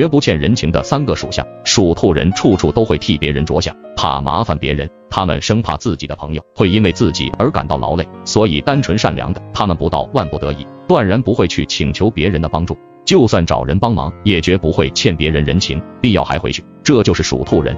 绝不欠人情的三个属相属兔人处处都会替别人着想怕麻烦别人他们生怕自己的朋友会因为自己而感到劳累所以单纯善良的他们不到万不得已断然不会去请求别人的帮助。就算找人帮忙也绝不会欠别人人情必要还回去。这就是属兔人。